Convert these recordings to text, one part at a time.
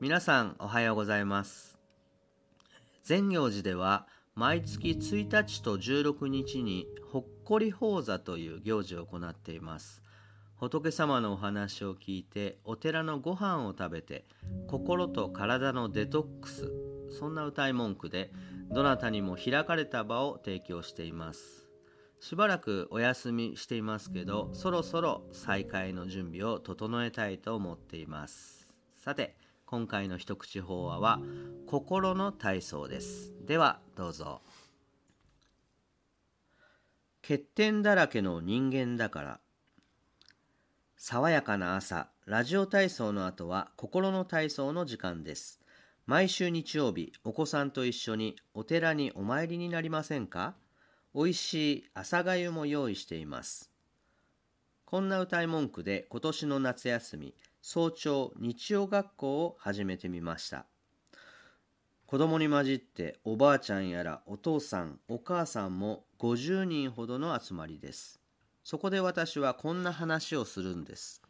皆さんおはようございます。善行寺では毎月1日と16日にほっこり法座という行事を行っています。仏様のお話を聞いてお寺のご飯を食べて心と体のデトックスそんな歌い文句でどなたにも開かれた場を提供しています。しばらくお休みしていますけどそろそろ再開の準備を整えたいと思っています。さて今回の一口法話は心の体操です。ではどうぞ。欠点だらけの人間だから爽やかな朝ラジオ体操の後は心の体操の時間です。毎週日曜日お子さんと一緒にお寺にお参りになりませんか？おいしい朝がゆも用意しています。こんな歌い文句で今年の夏休み早朝日曜学校を始めてみました。子供に混じっておばあちゃんやらお父さんお母さんも50人ほどの集まりです。そこで私はこんな話をするんです。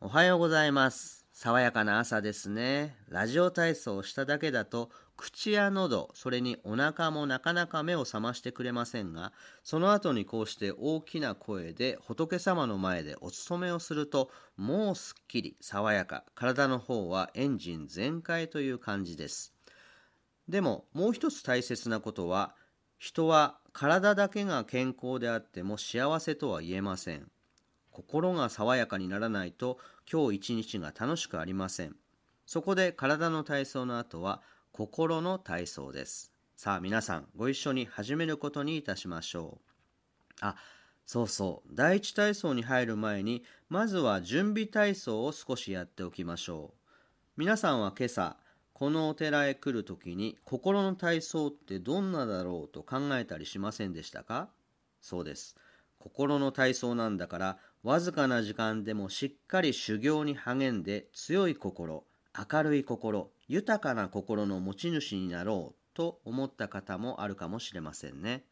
おはようございます。爽やかな朝ですね。ラジオ体操をしただけだと、口や喉、それにお腹もなかなか目を覚ましてくれませんが、その後にこうして大きな声で仏様の前でお勤めをすると、もうすっきり、爽やか、体の方はエンジン全開という感じです。でも、もう一つ大切なことは、人は体だけが健康であっても幸せとは言えません。心が爽やかにならないと今日一日が楽しくありません。そこで体の体操の後は心の体操です。さあ皆さんご一緒に始めることにいたしましょう。あ、そうそう。第一体操に入る前にまずは準備体操を少しやっておきましょう。皆さんは今朝このお寺へ来るときに心の体操ってどんなだろうと考えたりしませんでしたか？そうです。心の体操なんだからわずかな時間でもしっかり修行に励んで強い心、明るい心、豊かな心の持ち主になろうと思った方もあるかもしれませんね。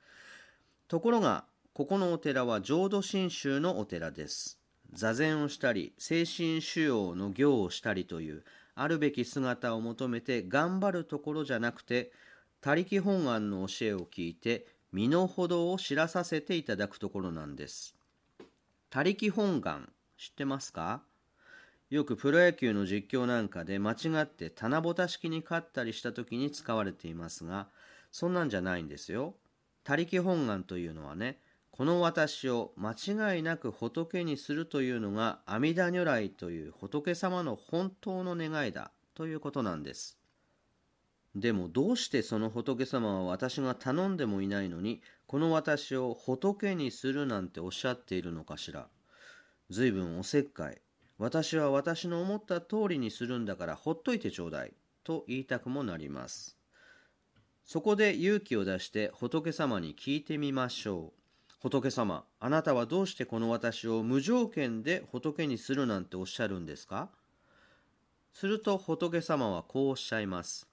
ところが、ここのお寺は浄土真宗のお寺です。座禅をしたり、精神修養の行をしたりという、あるべき姿を求めて頑張るところじゃなくて、他力本願の教えを聞いて、身の程を知らさせていただくところなんです。他力本願知ってますか？よくプロ野球の実況なんかで間違って棚ぼた式に勝ったりした時に使われていますが、そんなんじゃないんですよ。他力本願というのはね、この私を間違いなく仏にするというのが阿弥陀如来という仏様の本当の願いだということなんです。でもどうしてその仏様は私が頼んでもいないのにこの私を仏にするなんておっしゃっているのかしら。ずいぶんおせっかい。私は私の思った通りにするんだからほっといてちょうだい。と言いたくもなります。そこで勇気を出して仏様に聞いてみましょう。仏様、あなたはどうしてこの私を無条件で仏にするなんておっしゃるんですか？すると仏様はこうおっしゃいます。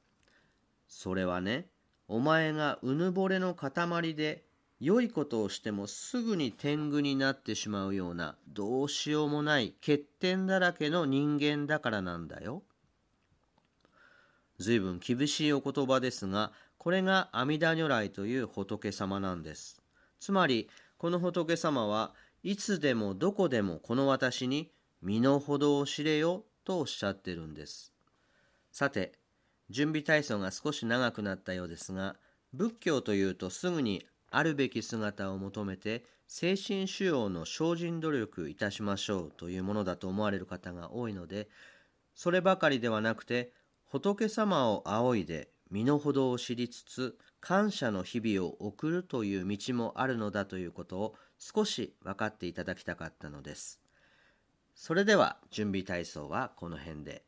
それはね、お前がうぬぼれの塊で良いことをしてもすぐに天狗になってしまうようなどうしようもない欠点だらけの人間だからなんだよ。随分厳しいお言葉ですが、これが阿弥陀如来という仏様なんです。つまり、この仏様はいつでもどこでもこの私に身の程を知れよとおっしゃってるんです。さて、準備体操が少し長くなったようですが、仏教というとすぐにあるべき姿を求めて精神修養の精進努力いたしましょうというものだと思われる方が多いのでそればかりではなくて仏様を仰いで身の程を知りつつ感謝の日々を送るという道もあるのだということを少し分かっていただきたかったのです。それでは準備体操はこの辺で。